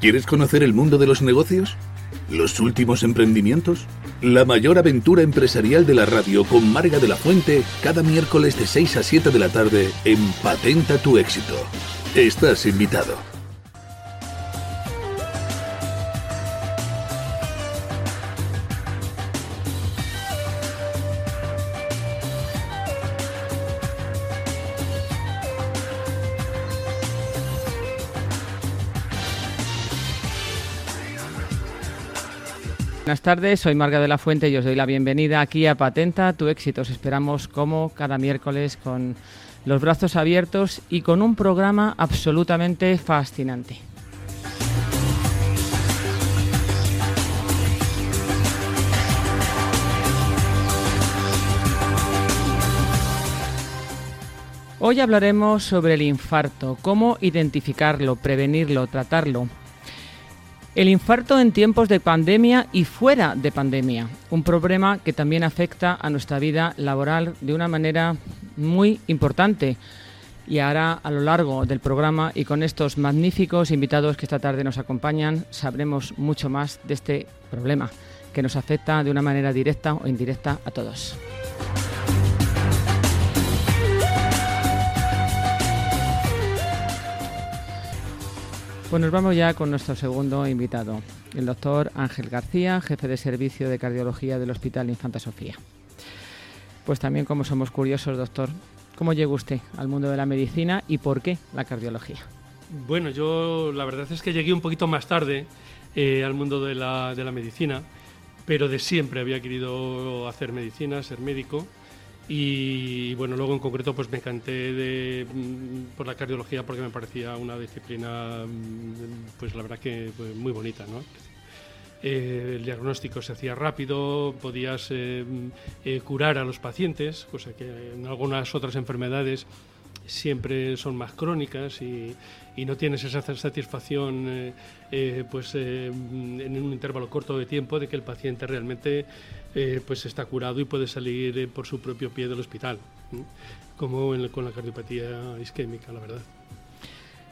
¿Quieres conocer el mundo de los negocios? ¿Los últimos emprendimientos? La mayor aventura empresarial de la radio con Marga de la Fuente cada miércoles de 6 a 7 de la tarde en Patenta tu éxito. Estás invitado. Buenas tardes, soy Marga de la Fuente y os doy la bienvenida aquí a Patenta tu éxito. Os esperamos como cada miércoles con los brazos abiertos y con un programa absolutamente fascinante. Hoy hablaremos sobre el infarto, cómo identificarlo, prevenirlo, tratarlo. El infarto en tiempos de pandemia y fuera de pandemia, un problema que también afecta a nuestra vida laboral de una manera muy importante. Y ahora, a lo largo del programa y con estos magníficos invitados que esta tarde nos acompañan, sabremos mucho más de este problema que nos afecta de una manera directa o indirecta a todos. Pues nos vamos ya con nuestro segundo invitado, el doctor Ángel García, jefe de servicio de cardiología del Hospital Infanta Sofía. Pues también como somos curiosos, doctor, ¿cómo llegó usted al mundo de la medicina y por qué la cardiología? Bueno, yo la verdad es que llegué un poquito más tarde eh, al mundo de la, de la medicina, pero de siempre había querido hacer medicina, ser médico. Y bueno, luego en concreto pues me encanté mm, por la cardiología porque me parecía una disciplina, mm, pues la verdad que pues, muy bonita, ¿no? Eh, el diagnóstico se hacía rápido, podías eh, mm, eh, curar a los pacientes, cosa que en algunas otras enfermedades siempre son más crónicas y, y no tienes esa satisfacción eh, eh, pues, eh, en un intervalo corto de tiempo de que el paciente realmente pues está curado y puede salir por su propio pie del hospital, como con la cardiopatía isquémica, la verdad.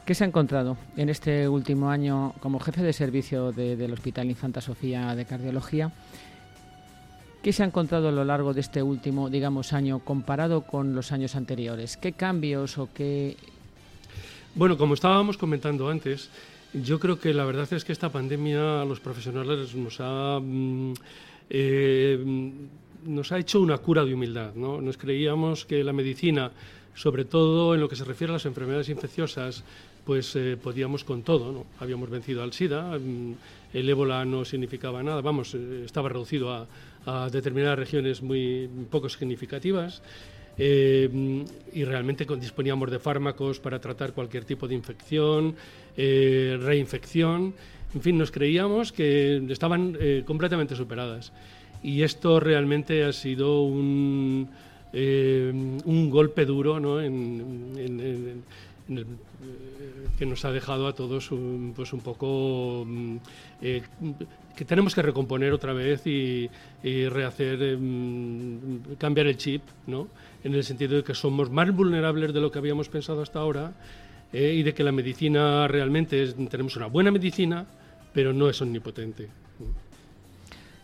¿Qué se ha encontrado en este último año como jefe de servicio del Hospital Infanta Sofía de Cardiología? ¿Qué se ha encontrado a lo largo de este último, digamos, año comparado con los años anteriores? ¿Qué cambios o qué bueno, como estábamos comentando antes, yo creo que la verdad es que esta pandemia a los profesionales nos ha, mm, eh, nos ha hecho una cura de humildad. ¿no? Nos creíamos que la medicina, sobre todo en lo que se refiere a las enfermedades infecciosas, pues eh, podíamos con todo. ¿no? Habíamos vencido al SIDA, mm, el ébola no significaba nada, vamos, eh, estaba reducido a, determinadas regiones muy poco significativas. Eh, y realmente disponíamos de fármacos para tratar cualquier tipo de infección, reinfección, en fin, nos creíamos que estaban completamente superadas. Y esto realmente ha sido un, un golpe duro ¿no? en, que nos ha dejado a todos un, pues un poco mm, que tenemos que recomponer otra vez y, rehacer, mm, cambiar el chip, ¿no? en el sentido de que somos más vulnerables de lo que habíamos pensado hasta ahora eh, y de que la medicina realmente es, tenemos una buena medicina, pero no es omnipotente.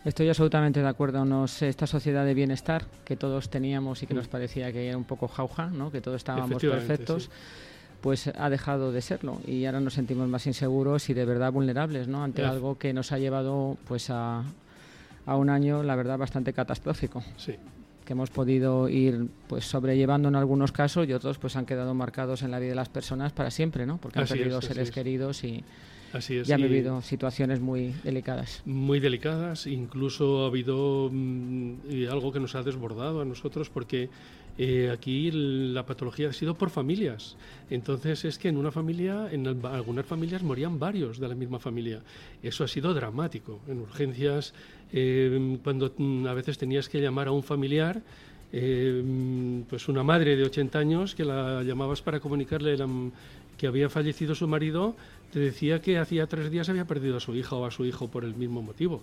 Estoy absolutamente de acuerdo. Nos, esta sociedad de bienestar que todos teníamos y que nos mm. parecía que era un poco jauja, ¿no? que todos estábamos perfectos, pues ha dejado de serlo y ahora nos sentimos más inseguros y de verdad vulnerables ¿no? ante algo que nos ha llevado pues a, a un año, la verdad, bastante catastrófico. Sí que hemos podido ir pues sobrellevando en algunos casos y otros pues han quedado marcados en la vida de las personas para siempre, ¿no? Porque han perdido seres queridos y, han vivido situaciones muy delicadas. Muy delicadas, incluso ha habido mm, algo que nos ha desbordado a nosotros porque Eh, aquí la patología ha sido por familias. Entonces es que en una familia, en algunas familias morían varios de la misma familia. Eso ha sido dramático. En urgencias, eh, cuando mm, a veces tenías que llamar a un familiar, eh, pues una madre de 80 años que la llamabas para comunicarle que había fallecido su marido, te decía que hacía tres días había perdido a su hija o a su hijo por el mismo motivo.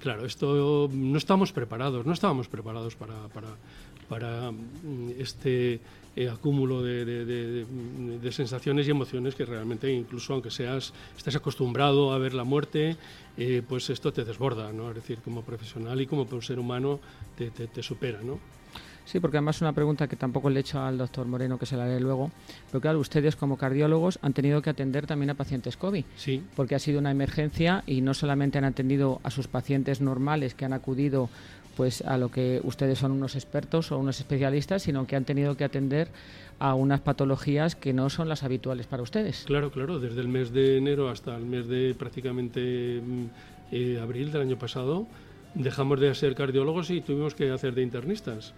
Claro, esto no estamos preparados, no estábamos preparados para, para mm, este eh, acúmulo de, sensaciones y emociones que realmente incluso aunque seas estés acostumbrado a ver la muerte eh, pues esto te desborda no es decir como profesional y como ser humano te, te, supera no Sí, porque además es una pregunta que tampoco le he hecho al doctor Moreno, que se la haré luego. Pero claro, ustedes como cardiólogos han tenido que atender también a pacientes COVID. Sí. Porque ha sido una emergencia y no solamente han atendido a sus pacientes normales que han acudido pues a lo que ustedes son unos expertos o unos especialistas, sino que han tenido que atender a unas patologías que no son las habituales para ustedes. Claro, claro, desde el mes de enero hasta el mes de prácticamente mm, eh, abril del año pasado dejamos de ser cardiólogos y tuvimos que hacer de internistas.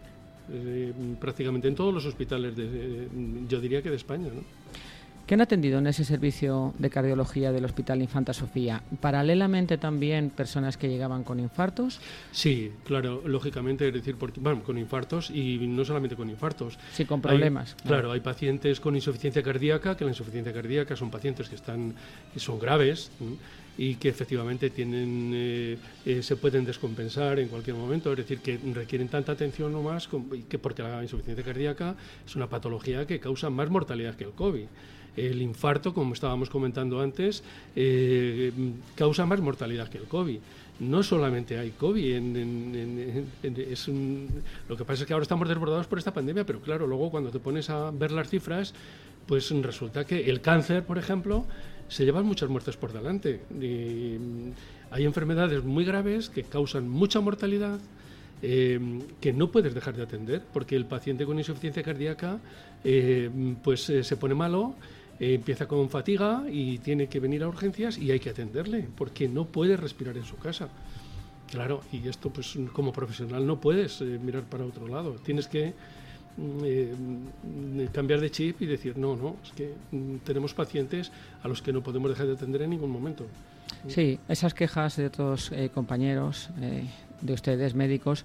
Eh, prácticamente en todos los hospitales, de, yo diría que de España. ¿no? ¿Qué han atendido en ese servicio de cardiología del Hospital Infanta Sofía? ¿Paralelamente también personas que llegaban con infartos? Sí, claro, lógicamente, es decir, porque, bueno, con infartos y no solamente con infartos. Sí, con problemas. claro, hay pacientes con insuficiencia cardíaca, que la insuficiencia cardíaca son pacientes que, están, que son graves y que efectivamente tienen, eh, eh, se pueden descompensar en cualquier momento, es decir, que requieren tanta atención o más, que porque la insuficiencia cardíaca es una patología que causa más mortalidad que el COVID el infarto, como estábamos comentando antes, eh, causa más mortalidad que el COVID. No solamente hay COVID, es lo que pasa es que ahora estamos desbordados por esta pandemia, pero claro, luego cuando te pones a ver las cifras, pues resulta que el cáncer, por ejemplo, se llevan muchas muertes por delante. hay enfermedades muy graves que causan mucha mortalidad, eh, que no puedes dejar de atender, porque el paciente con insuficiencia cardíaca eh, pues se pone malo eh, empieza con fatiga y tiene que venir a urgencias y hay que atenderle porque no puede respirar en su casa. Claro, y esto pues como profesional no puedes eh, mirar para otro lado, tienes que mm, eh, cambiar de chip y decir, no, no, es que mm, tenemos pacientes a los que no podemos dejar de atender en ningún momento. Sí, esas quejas de otros compañeros, de ustedes médicos,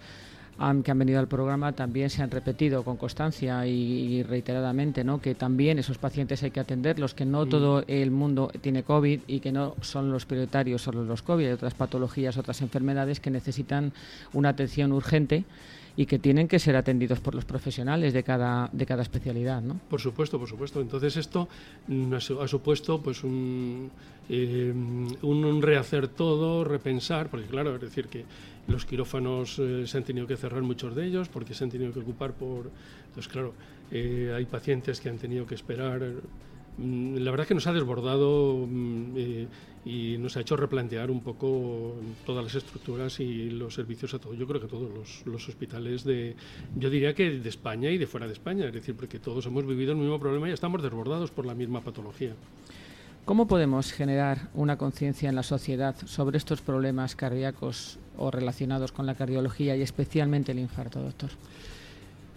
que han venido al programa también se han repetido con constancia y, reiteradamente, ¿no? que también esos pacientes hay que atenderlos, que no mm. todo el mundo tiene COVID y que no son los prioritarios solo los COVID, hay otras patologías, otras enfermedades que necesitan una atención urgente y que tienen que ser atendidos por los profesionales de cada, de cada especialidad. ¿no? Por supuesto, por supuesto. Entonces esto ha supuesto pues un, eh, un rehacer todo, repensar, porque claro, es decir que los quirófanos eh, se han tenido que cerrar muchos de ellos porque se han tenido que ocupar por... Entonces, claro, eh, hay pacientes que han tenido que esperar. Mm, la verdad que nos ha desbordado mm, eh, y nos ha hecho replantear un poco todas las estructuras y los servicios a todos. Yo creo que todos los, los, hospitales de, yo diría que de España y de fuera de España, es decir, porque todos hemos vivido el mismo problema y estamos desbordados por la misma patología. ¿Cómo podemos generar una conciencia en la sociedad sobre estos problemas cardíacos o relacionados con la cardiología y especialmente el infarto, doctor?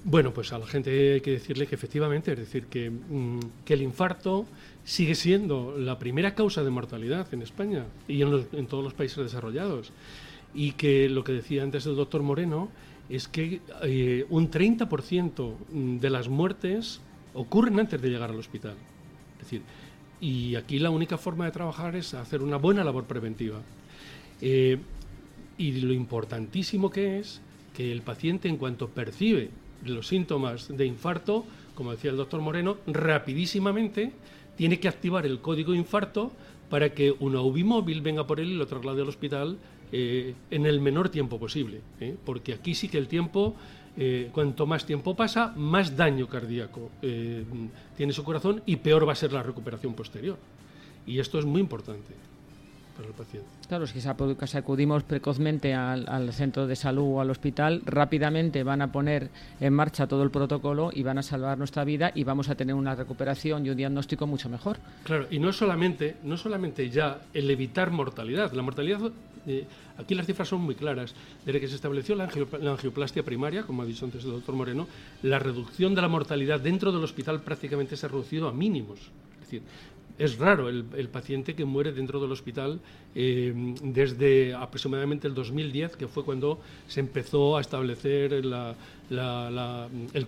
Bueno, pues a la gente hay que decirle que efectivamente, es decir, que, mm, el infarto sigue siendo la primera causa de mortalidad en España y en, todos los países desarrollados. Y que lo que decía antes el doctor Moreno es que eh, un 30% de las muertes ocurren antes de llegar al hospital. Es decir, y aquí la única forma de trabajar es hacer una buena labor preventiva. Eh, y lo importantísimo que es que el paciente en cuanto percibe los síntomas de infarto, como decía el doctor Moreno, rapidísimamente tiene que activar el código infarto para que una UBI móvil venga por él y lo traslade al hospital eh, en el menor tiempo posible. ¿eh? Porque aquí sí que el tiempo eh, cuanto más tiempo pasa, más daño cardíaco tiene su corazón y peor va a ser la recuperación posterior. Y esto es muy importante para el paciente. Claro, si si acudimos precozmente al, centro de salud o al hospital, rápidamente van a poner en marcha todo el protocolo y van a salvar nuestra vida y vamos a tener una recuperación y un diagnóstico mucho mejor. Claro, y no solamente, no solamente ya el evitar mortalidad, la mortalidad eh, aquí las cifras son muy claras. Desde que se estableció la, angioplastia primaria, como ha dicho antes el doctor Moreno, la reducción de la mortalidad dentro del hospital prácticamente se ha reducido a mínimos. Es decir, es raro el, paciente que muere dentro del hospital eh, desde aproximadamente el 2010, que fue cuando se empezó a establecer el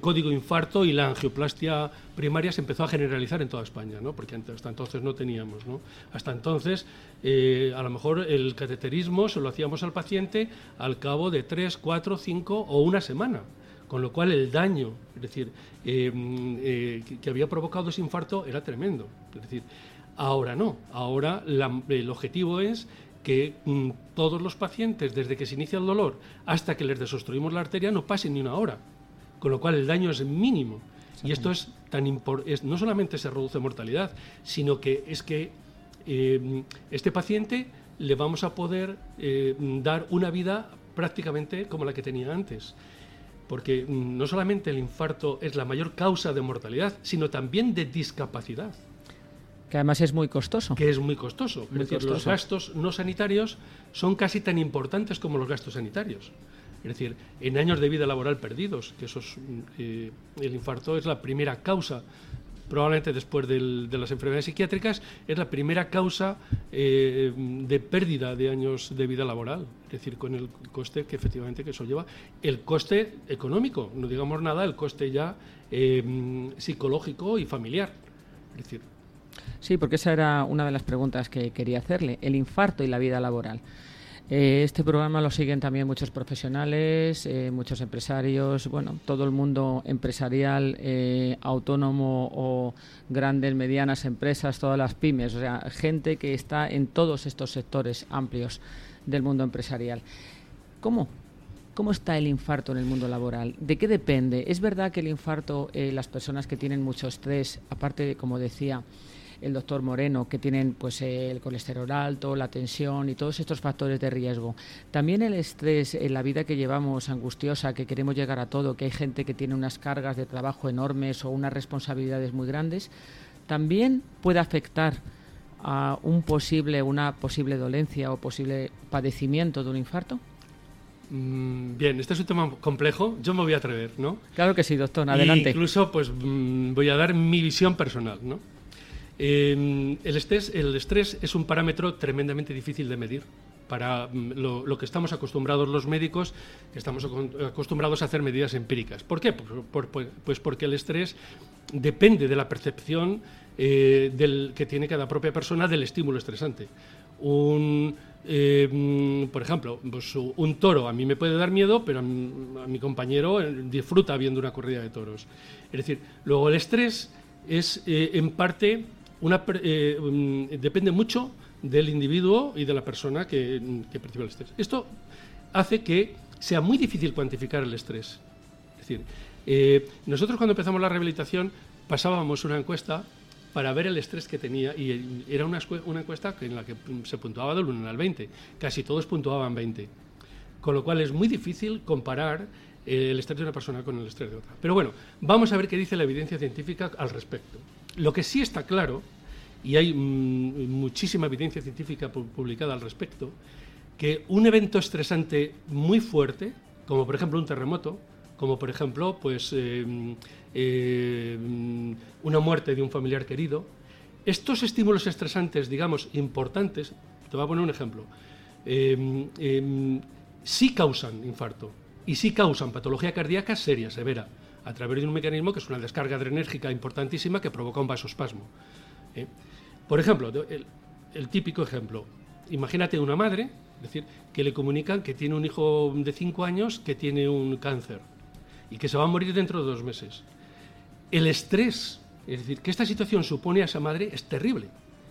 código infarto y la angioplastia primaria se empezó a generalizar en toda España, ¿no? porque hasta entonces no teníamos. ¿no? Hasta entonces, eh, a lo mejor el cateterismo se lo hacíamos al paciente al cabo de 3, 4, 5 o una semana con lo cual el daño, es decir, eh, eh, que, había provocado ese infarto era tremendo. Es decir, ahora no, ahora el objetivo es que mm, todos los pacientes, desde que se inicia el dolor hasta que les desobstruimos la arteria, no pasen ni una hora, con lo cual el daño es mínimo. Y esto es tan importante, no solamente se reduce mortalidad, sino que es que eh, este paciente le vamos a poder dar una vida prácticamente como la que tenía antes porque mm, no solamente el infarto es la mayor causa de mortalidad, sino también de discapacidad. Que además es muy costoso. Que es muy costoso. los gastos no sanitarios son casi tan importantes como los gastos sanitarios. Es decir, en años de vida laboral perdidos, que eso mm, eh, el infarto es la primera causa probablemente después de las enfermedades psiquiátricas, es la primera causa eh, de pérdida de años de vida laboral, es decir, con el coste que efectivamente que eso lleva, el coste económico, no digamos nada, el coste ya eh, psicológico y familiar. Es decir, Sí, porque esa era una de las preguntas que quería hacerle, el infarto y la vida laboral. Eh, este programa lo siguen también muchos profesionales, eh, muchos empresarios, bueno, todo el mundo empresarial, eh, autónomo o grandes, medianas empresas, todas las pymes, o sea, gente que está en todos estos sectores amplios del mundo empresarial. ¿Cómo? ¿Cómo está el infarto en el mundo laboral? ¿De qué depende? Es verdad que el infarto, las personas que tienen mucho estrés, aparte, como decía, el doctor Moreno, que tienen pues el colesterol alto, la tensión y todos estos factores de riesgo. También el estrés en la vida que llevamos angustiosa, que queremos llegar a todo, que hay gente que tiene unas cargas de trabajo enormes o unas responsabilidades muy grandes, también puede afectar a un posible, una posible dolencia o posible padecimiento de un infarto? Mm, bien, este es un tema complejo. Yo me voy a atrever, ¿no? Claro que sí, doctor. Adelante. incluso, pues, mm, voy a dar mi visión personal, ¿no? Em, el, estrés, el estrés es un parámetro tremendamente difícil de medir para mm, lo, que estamos acostumbrados los médicos, que estamos acostumbrados a hacer medidas empíricas. ¿Por qué? pues porque el estrés depende de la percepción eh, del, que tiene cada propia persona del estímulo estresante. Un, em, por ejemplo, pues un toro a mí me puede dar miedo, pero a mi, compañero eh, disfruta viendo una corrida de toros. Es decir, luego el estrés es eh, en parte una, eh, mm, depende mucho del individuo y de la persona que, percibe el estrés. Esto hace que sea muy difícil cuantificar el estrés. Es decir, eh, nosotros cuando empezamos la rehabilitación pasábamos una encuesta para ver el estrés que tenía y era una, una encuesta en la que se puntuaba del 1 al 20. Casi todos puntuaban 20. Con lo cual es muy difícil comparar el estrés de una persona con el estrés de otra. Pero bueno, vamos a ver qué dice la evidencia científica al respecto. Lo que sí está claro, y hay mm, muchísima evidencia científica publicada al respecto, que un evento estresante muy fuerte, como por ejemplo un terremoto, como por ejemplo pues, em, em, una muerte de un familiar querido, estos estímulos estresantes, digamos, importantes, te voy a poner un ejemplo, em, sí causan infarto y sí causan patología cardíaca seria, severa a través de un mecanismo que es una descarga adrenérgica importantísima que provoca un vasospasmo. ¿eh? Por ejemplo, el, típico ejemplo, imagínate una madre, es decir, que le comunican que tiene un hijo de 5 años que tiene un cáncer y que se va a morir dentro de dos meses. El estrés, es decir, que esta situación supone a esa madre es terrible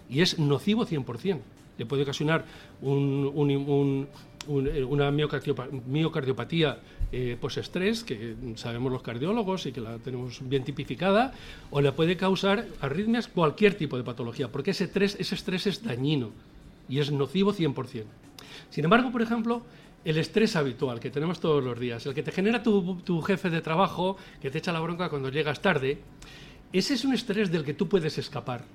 y es nocivo 100%. Le puede ocasionar un, eh, una miocardiopatía eh, postestrés, que sabemos los cardiólogos y que la tenemos bien tipificada, o le puede causar arritmias, cualquier tipo de patología, porque ese estrés, ese estrés es dañino y es nocivo 100%. Sin embargo, por ejemplo, el estrés habitual que tenemos todos los días, el que te genera tu, tu jefe de trabajo, que te echa la bronca cuando llegas tarde, ese es un estrés del que tú puedes escapar.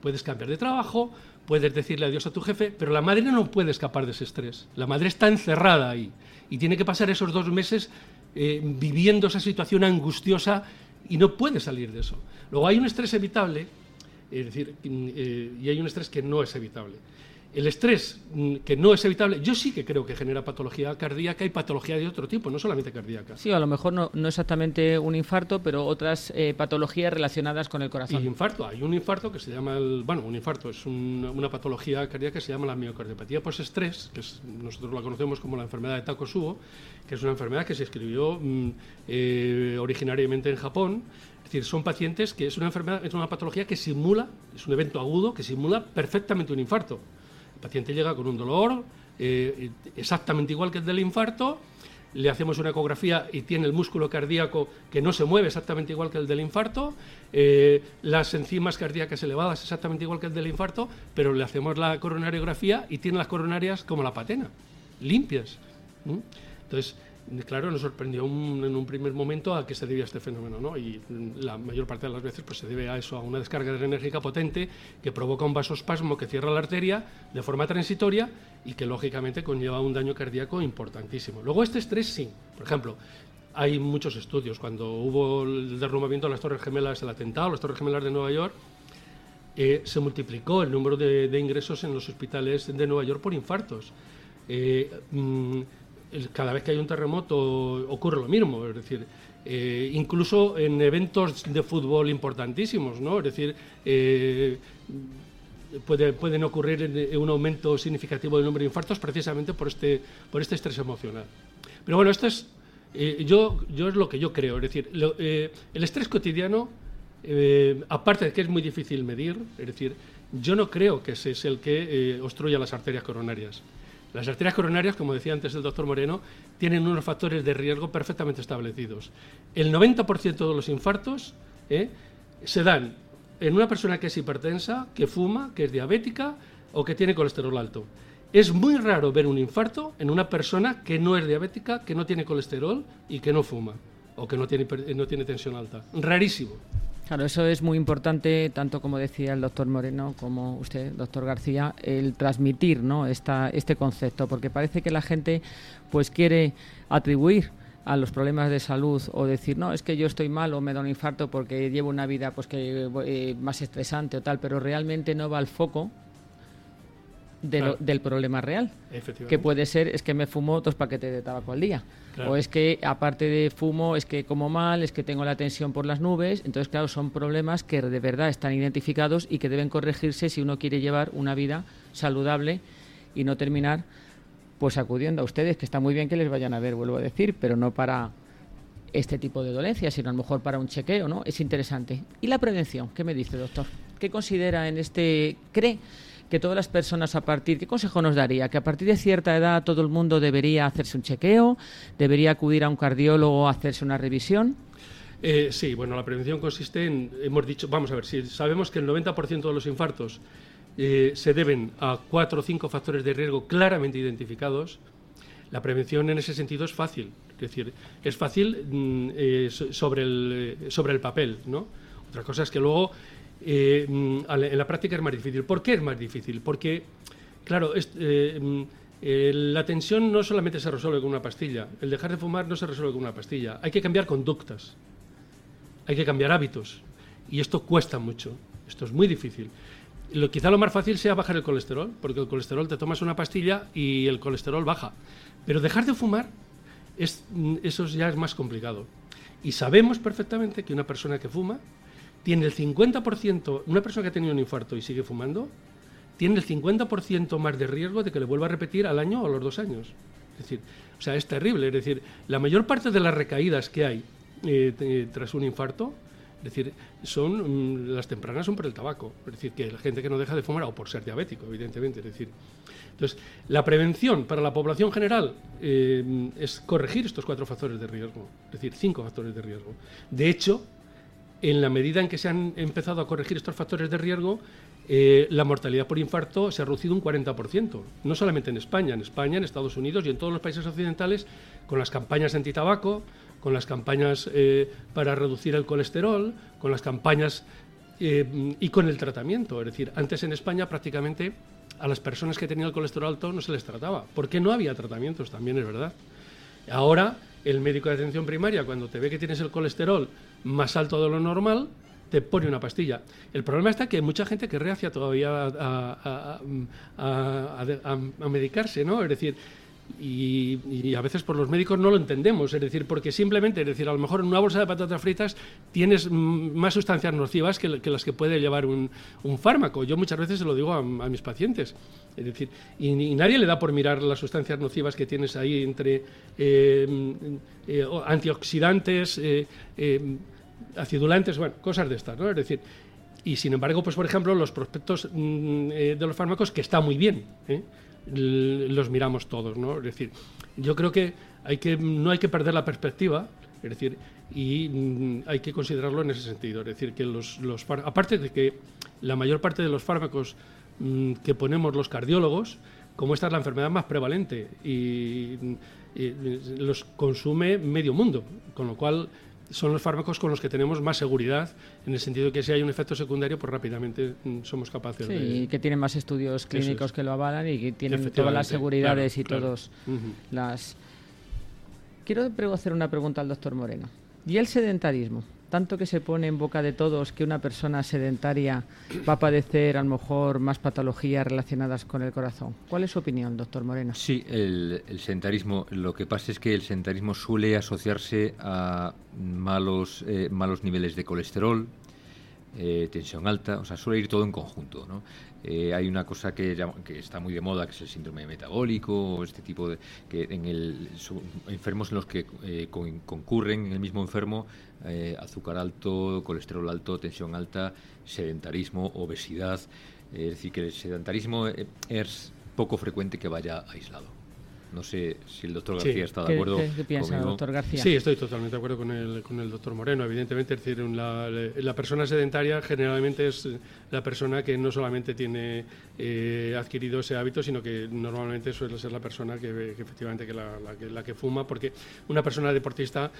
Puedes cambiar de trabajo, puedes decirle adiós a tu jefe, pero la madre no puede escapar de ese estrés. La madre está encerrada ahí y tiene que pasar esos dos meses eh, viviendo esa situación angustiosa y no puede salir de eso. Luego hay un estrés evitable, es decir, eh, y hay un estrés que no es evitable. El estrés, mm, que no es evitable, yo sí que creo que genera patología cardíaca y patología de otro tipo, no solamente cardíaca. Sí, a lo mejor no, exactamente un infarto, pero otras eh, patologías relacionadas con el corazón. Y infarto, hay un infarto que se llama, el, bueno, un infarto es una patología cardíaca que se llama la miocardiopatía post-estrés, que nosotros la conocemos como la enfermedad de Takotsubo, que es una enfermedad que se escribió mm, eh, originariamente en Japón, es decir, son pacientes que es una enfermedad, es una patología que simula, es un evento agudo que simula perfectamente un infarto. El paciente llega con un dolor eh, exactamente igual que el del infarto, le hacemos una ecografía y tiene el músculo cardíaco que no se mueve exactamente igual que el del infarto, eh, las enzimas cardíacas elevadas exactamente igual que el del infarto, pero le hacemos la coronariografía y tiene las coronarias como la patena, limpias. Entonces, claro, nos sorprendió en un primer momento a qué se debía este fenómeno, ¿no? Y la mayor parte de las veces pues, se debe a eso, a una descarga adrenérgica potente que provoca un vasospasmo que cierra la arteria de forma transitoria y que lógicamente conlleva un daño cardíaco importantísimo. Luego este estrés sí, por ejemplo, hay muchos estudios. Cuando hubo el derrumbamiento de las Torres Gemelas, el atentado, las Torres Gemelas de Nueva York, eh, se multiplicó el número de, ingresos en los hospitales de Nueva York por infartos. Eh, mm, cada vez que hay un terremoto ocurre lo mismo, es decir, eh, incluso en eventos de fútbol importantísimos, ¿no? Es decir, eh, pueden ocurrir un aumento significativo del número de infartos precisamente por este, por este estrés emocional. Pero bueno, esto es, eh, yo, yo es lo que yo creo, es decir, el estrés cotidiano, aparte de que es muy difícil medir, es decir, yo no creo que ese es el que obstruya las arterias coronarias. Las arterias coronarias, como decía antes el doctor Moreno, tienen unos factores de riesgo perfectamente establecidos. El 90% de los infartos ¿eh? se dan en una persona que es hipertensa, que fuma, que es diabética o que tiene colesterol alto. Es muy raro ver un infarto en una persona que no es diabética, que no tiene colesterol y que no fuma o que no tiene, no tiene tensión alta. Rarísimo. Claro, eso es muy importante, tanto como decía el doctor Moreno como usted, doctor García, el transmitir ¿no? Esta, este concepto, porque parece que la gente pues quiere atribuir a los problemas de salud o decir no es que yo estoy mal o me da un infarto porque llevo una vida pues que eh, más estresante o tal pero realmente no va al foco del problema real. Que puede ser, es que me fumo dos paquetes de tabaco al día. O es que, aparte de fumo, es que como mal, es que tengo la tensión por las nubes. Entonces, claro, son problemas que de verdad están identificados y que deben corregirse si uno quiere llevar una vida saludable y no terminar pues acudiendo a ustedes, que está muy bien que les vayan a ver, vuelvo a decir, pero no para este tipo de dolencias, sino a lo mejor para un chequeo, ¿no? Es interesante. ¿Y la prevención? ¿Qué me dice, doctor? ¿Qué considera en este, cree que todas las personas a partir, ¿qué consejo nos daría? Que a partir de cierta edad todo el mundo debería hacerse un chequeo, debería acudir a un cardiólogo a hacerse una revisión. Eh, sí, bueno, la prevención consiste en, hemos dicho, vamos a ver, si sabemos que el 90% de los infartos eh, se deben a cuatro o cinco factores de riesgo claramente identificados, la prevención en ese sentido es fácil. Es decir, es fácil mm, eh, sobre, el, sobre el papel, ¿no? Otra cosa es que luego eh, mm, en la práctica es más difícil. ¿Por qué es más difícil? Porque, claro, eh, mm, la tensión no solamente se resuelve con una pastilla, el dejar de fumar no se resuelve con una pastilla, hay que cambiar conductas, hay que cambiar hábitos, y esto cuesta mucho, esto es muy difícil. Lo, quizá lo más fácil sea bajar el colesterol, porque el colesterol te tomas una pastilla y el colesterol baja, pero dejar de fumar, es, mm, eso ya es más complicado. Y sabemos perfectamente que una persona que fuma tiene el 50%, una persona que ha tenido un infarto y sigue fumando, tiene el 50% más de riesgo de que le vuelva a repetir al año o a los dos años. Es decir, o sea, es terrible. Es decir, la mayor parte de las recaídas que hay eh, tras un infarto, es decir, son mm, las tempranas son por el tabaco. Es decir, que la gente que no deja de fumar o por ser diabético, evidentemente. Es decir, entonces, la prevención para la población general eh, es corregir estos cuatro factores de riesgo, es decir, cinco factores de riesgo. De hecho, en la medida en que se han empezado a corregir estos factores de riesgo, eh, la mortalidad por infarto se ha reducido un 40%. No solamente en España, en España, en Estados Unidos y en todos los países occidentales, con las campañas antitabaco, con las campañas eh, para reducir el colesterol, con las campañas y con el tratamiento. Es decir, antes en España prácticamente a las personas que tenían el colesterol alto no se les trataba, porque no había tratamientos, también es verdad. Ahora, el médico de atención primaria, cuando te ve que tienes el colesterol más alto de lo normal, te pone una pastilla. El problema está que hay mucha gente que reacia todavía a, a medicarse, ¿no? Es decir, y, a veces por los médicos no lo entendemos, es decir, porque simplemente, es decir, a lo mejor en una bolsa de patatas fritas tienes más sustancias nocivas que, las que puede llevar un, fármaco. Yo muchas veces se lo digo a, mis pacientes, es decir, y, nadie le da por mirar las sustancias nocivas que tienes ahí entre eh, eh, antioxidantes, eh, acidulantes, bueno, cosas de estas, ¿no? Es decir, y sin embargo, pues por ejemplo, los prospectos mm, de los fármacos, que está muy bien, los miramos todos, ¿no? Es decir, yo creo que, no hay que perder la perspectiva, es decir, y mm, hay que considerarlo en ese sentido. Es decir, que los, los aparte de que la mayor parte de los fármacos mm, que ponemos los cardiólogos, como esta es la enfermedad más prevalente y los consume medio mundo, con lo cual son los fármacos con los que tenemos más seguridad, en el sentido de que si hay un efecto secundario, pues rápidamente mm, somos capaces sí, de... y que tienen más estudios clínicos que lo avalan y que tienen todas las seguridades y todos las... Quiero hacer una pregunta al doctor Moreno. ¿Y el sedentarismo? Tanto que se pone en boca de todos que una persona sedentaria va a padecer a lo mejor más patologías relacionadas con el corazón. ¿Cuál es su opinión, doctor Moreno? Sí, el, sedentarismo, lo que pasa es que el sedentarismo suele asociarse a malos, eh, malos niveles de colesterol, eh, tensión alta, o sea, suele ir todo en conjunto. ¿no? Eh, hay una cosa que, que, está muy de moda, que es el síndrome metabólico, este tipo de. que en el, enfermos en los que eh, concurren en el mismo enfermo azúcar alto, colesterol alto, tensión alta, sedentarismo, obesidad. es decir, que el sedentarismo es poco frecuente que vaya aislado. No sé si el doctor García está de acuerdo. ¿Qué, piensa, doctor García? Sí, estoy totalmente de acuerdo con el, con el doctor Moreno. Evidentemente, es decir, la, la, persona sedentaria generalmente es la persona que no solamente tiene eh, adquirido ese hábito, sino que normalmente suele ser la persona que, efectivamente que la, la, que fuma, porque una persona deportista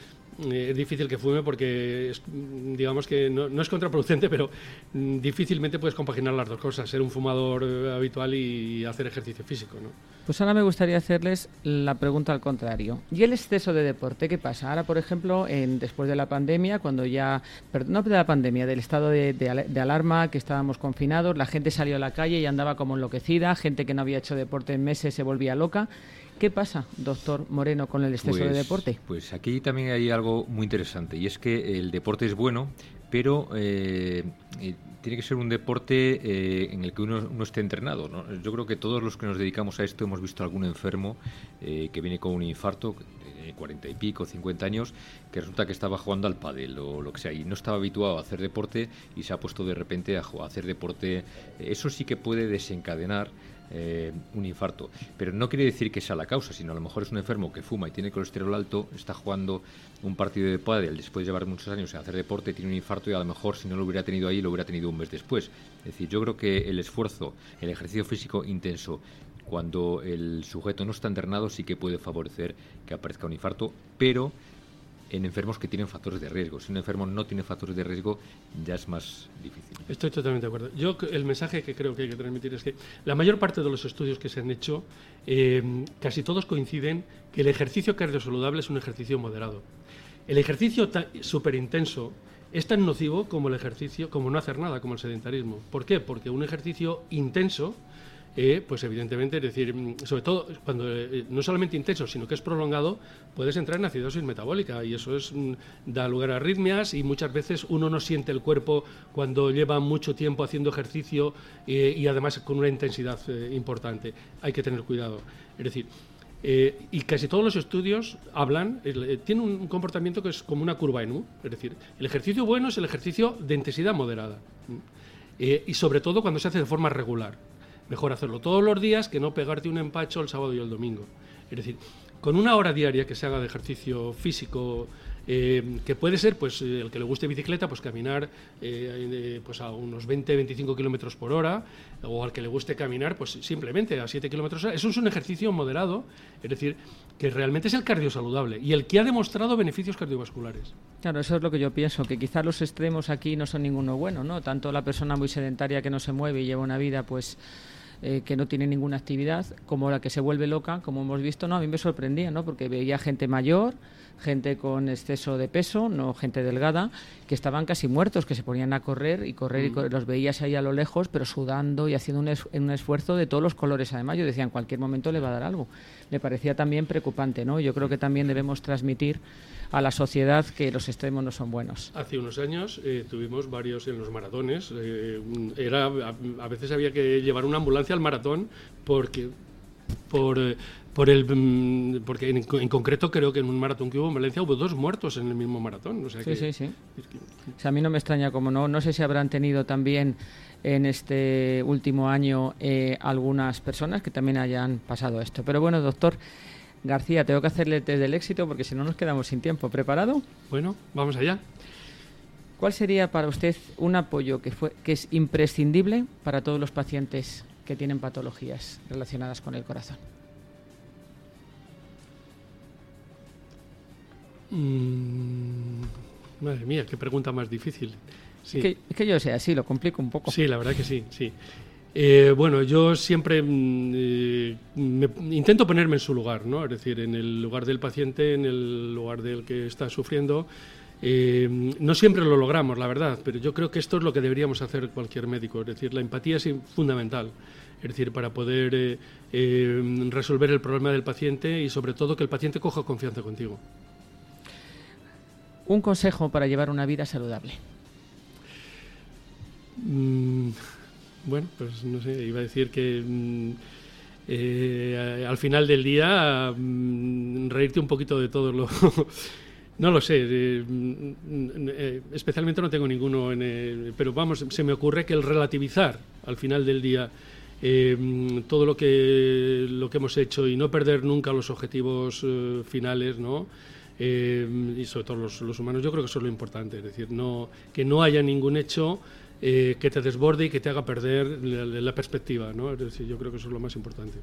eh, es difícil que fume porque digamos que no, no, es contraproducente, pero mm, difícilmente puedes compaginar las dos cosas, ser un fumador eh, habitual y hacer ejercicio físico. ¿no? Pues ahora me gustaría hacerles la pregunta al contrario. ¿Y el exceso de deporte qué pasa? Ahora, por ejemplo, en, después de la pandemia, cuando ya, perdón, no de la pandemia, del estado de, de, alarma, que estábamos confinados, la gente salió a la calle y andaba como enloquecida, gente que no había hecho deporte en meses se volvía loca. ¿Qué pasa, doctor Moreno, con el exceso de pues, deporte? Pues aquí también hay algo muy interesante y es que el deporte es bueno, pero eh, eh, tiene que ser un deporte eh, en el que uno, esté entrenado. Yo creo que todos los que nos dedicamos a esto hemos visto algún enfermo eh, que viene con un infarto, de 40 y pico, 50 años, que resulta que estaba jugando al pádel o lo que sea y no estaba habituado a hacer deporte y se ha puesto de repente a, a hacer deporte. Eso sí que puede desencadenar eh, un infarto. Pero no quiere decir que sea la causa, sino a lo mejor es un enfermo que fuma y tiene colesterol alto, está jugando un partido de pádel después de llevar muchos años en hacer deporte, tiene un infarto y a lo mejor si no lo hubiera tenido ahí lo hubiera tenido un mes después. Es decir, yo creo que el esfuerzo, el ejercicio físico intenso, cuando el sujeto no está internado sí que puede favorecer que aparezca un infarto, pero en enfermos que tienen factores de riesgo. Si un enfermo no tiene factores de riesgo, ya es más difícil. Estoy totalmente de acuerdo. Yo el mensaje que creo que hay que transmitir es que la mayor parte de los estudios que se han hecho, eh, casi todos coinciden que el ejercicio cardiosaludable es un ejercicio moderado. El ejercicio súper intenso es tan nocivo como el ejercicio, como no hacer nada, como el sedentarismo. ¿Por qué? Porque un ejercicio intenso eh, pues evidentemente, es decir, mm, sobre todo cuando eh, no solamente intenso, sino que es prolongado, puedes entrar en acidosis metabólica y eso es mm, da lugar a arritmias y muchas veces uno no siente el cuerpo cuando lleva mucho tiempo haciendo ejercicio eh, y además con una intensidad importante. Hay que tener cuidado. Es decir, y casi todos los estudios hablan, tiene un comportamiento que es como una curva en U, es decir, el ejercicio bueno es el ejercicio de intensidad moderada. y sobre todo cuando se hace de forma regular. Mejor hacerlo todos los días que no pegarte un empacho el sábado y el domingo. Es decir, con una hora diaria que se haga de ejercicio físico Eh, que puede ser, pues, eh, el que le guste bicicleta, pues caminar eh, pues a unos 20-25 kilómetros por hora, o al que le guste caminar, pues simplemente a 7 kilómetros hora. Eso es un ejercicio moderado, es decir, que realmente es el cardio saludable y el que ha demostrado beneficios cardiovasculares. Claro, eso es lo que yo pienso, que quizás los extremos aquí no son ninguno bueno, ¿no? Tanto la persona muy sedentaria que no se mueve y lleva una vida, pues eh, que no tiene ninguna actividad, como la que se vuelve loca, como hemos visto, ¿no? A mí me sorprendía, ¿no? Porque veía gente mayor, gente con exceso de peso, no gente delgada, que estaban casi muertos, que se ponían a correr y correr y mm. los veías ahí a lo lejos, pero sudando y haciendo un, un, esfuerzo de todos los colores. Además, yo decía, en cualquier momento le va a dar algo. Me parecía también preocupante, ¿no? Yo creo que también debemos transmitir a la sociedad que los extremos no son buenos. Hace unos años eh, tuvimos varios en los maratones. Eh, era, a, veces había que llevar una ambulancia al maratón porque por, eh, por el mm, porque en, concreto creo que en un maratón que hubo en Valencia hubo dos muertos en el mismo maratón. O sea sí, sí, sí. a mí no me extraña como no. No sé si habrán tenido también en este último año algunas personas que también hayan pasado esto. Pero bueno, doctor, García, tengo que hacerle test del éxito porque si no nos quedamos sin tiempo. ¿Preparado? Bueno, vamos allá. ¿Cuál sería para usted un apoyo que, fue, que es imprescindible para todos los pacientes que tienen patologías relacionadas con el corazón? Mm, madre mía, qué pregunta más difícil. Es, que, es, que, yo sé, así lo complico un poco. Sí, la verdad que sí, sí. Eh, bueno, yo siempre mm, eh, intento ponerme en su lugar, ¿no? Es decir, en el lugar del paciente, en el lugar del que está sufriendo. Eh, no siempre lo logramos, la verdad, pero yo creo que esto es lo que deberíamos hacer cualquier médico. Es decir, la empatía es fundamental. Es decir, para poder resolver el problema del paciente y sobre todo que el paciente coja confianza contigo. Un consejo para llevar una vida saludable. Mm, bueno, pues no sé, iba a decir que mm, eh, al final del día mm, reírte un poquito de todo lo... no lo sé, eh, mm, eh, especialmente no tengo ninguno, en pero vamos, se me ocurre que el relativizar al final del día todo lo que, lo que hemos hecho y no perder nunca los objetivos finales, ¿no? Y sobre todo los, los, humanos, yo creo que eso es lo importante, es decir, no, que no haya ningún hecho eh, que te desborde y que te haga perder la, perspectiva, ¿no? Es decir, yo creo que eso es lo más importante.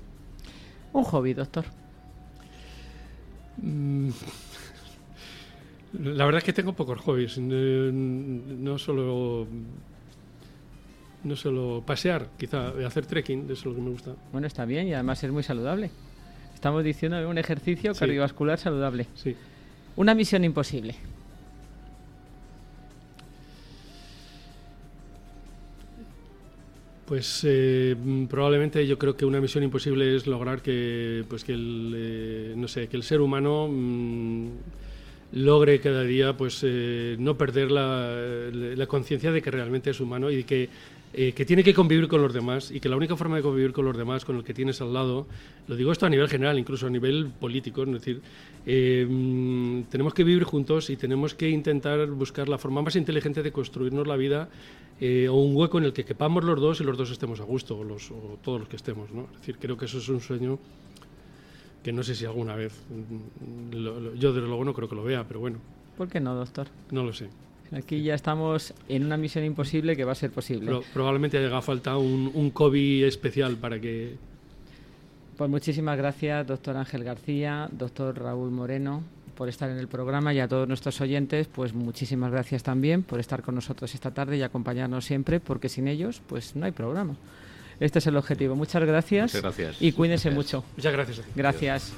Un hobby, doctor. Mm, la verdad es que tengo pocos hobbies. No, solo no solo pasear, quizá hacer trekking, eso es lo que me gusta. Bueno, está bien y además es muy saludable. Estamos diciendo un ejercicio cardiovascular saludable. Sí. Una misión imposible. Pues eh, probablemente yo creo que una misión imposible es lograr que, pues que el, eh, no sé, que el ser humano mm, logre cada día, pues eh, no perder la, la conciencia de que realmente es humano y que eh, que tiene que convivir con los demás y que la única forma de convivir con los demás, con el que tienes al lado, lo digo esto a nivel general, incluso a nivel político, es decir, eh, mm, tenemos que vivir juntos y tenemos que intentar buscar la forma más inteligente de construirnos la vida eh, o un hueco en el que quepamos los dos y los dos estemos a gusto, o, los, o todos los que estemos. ¿no? Es decir, creo que eso es un sueño que no sé si alguna vez, mm, yo desde luego no creo que lo vea, pero bueno. ¿Por qué no, doctor? No lo sé. Aquí ya estamos en una misión imposible que va a ser posible. Pero probablemente haya falta un, un COVID especial para que... Pues muchísimas gracias, doctor Ángel García, doctor Raúl Moreno, por estar en el programa y a todos nuestros oyentes, pues muchísimas gracias también por estar con nosotros esta tarde y acompañarnos siempre, porque sin ellos, pues no hay programa. Este es el objetivo. Muchas gracias. Muchas gracias. Y cuídense mucho. Muchas gracias. Gracias.